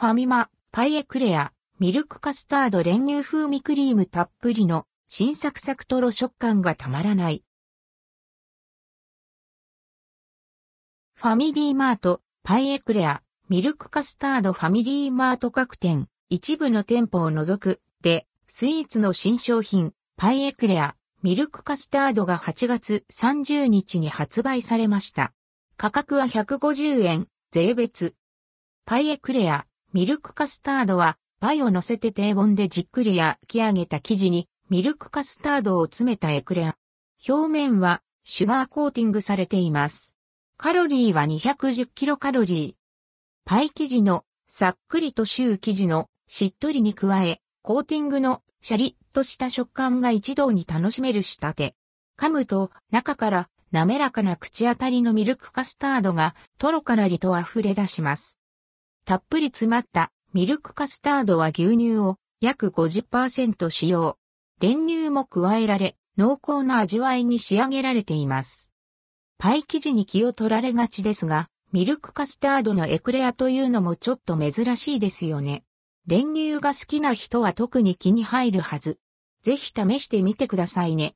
ファミマ、パイエクレア、ミルクカスタード練乳風味クリームたっぷりの新サクサクトロ食感がたまらない。ファミリーマート、パイエクレア、ミルクカスタードファミリーマート各店、一部の店舗を除く、で、スイーツの新商品、パイエクレア、ミルクカスタードが8月30日に発売されました。価格は150円、税別。パイエクレア、ミルクカスタードは、パイを乗せて低温でじっくり焼き上げた生地に、ミルクカスタードを詰めたエクレア。表面は、シュガーコーティングされています。カロリーは210キロカロリー。パイ生地のさっくりとシュー生地のしっとりに加え、コーティングのシャリッとした食感が一堂に楽しめる仕立て。噛むと中から滑らかな口当たりのミルクカスタードがトロからりと溢れ出します。たっぷり詰まったミルクカスタードは牛乳を約50%使用。練乳も加えられ、濃厚な味わいに仕上げられています。パイ生地に気を取られがちですが、ミルクカスタードのエクレアというのもちょっと珍しいですよね。練乳が好きな人は特に気に入るはず。ぜひ試してみてくださいね。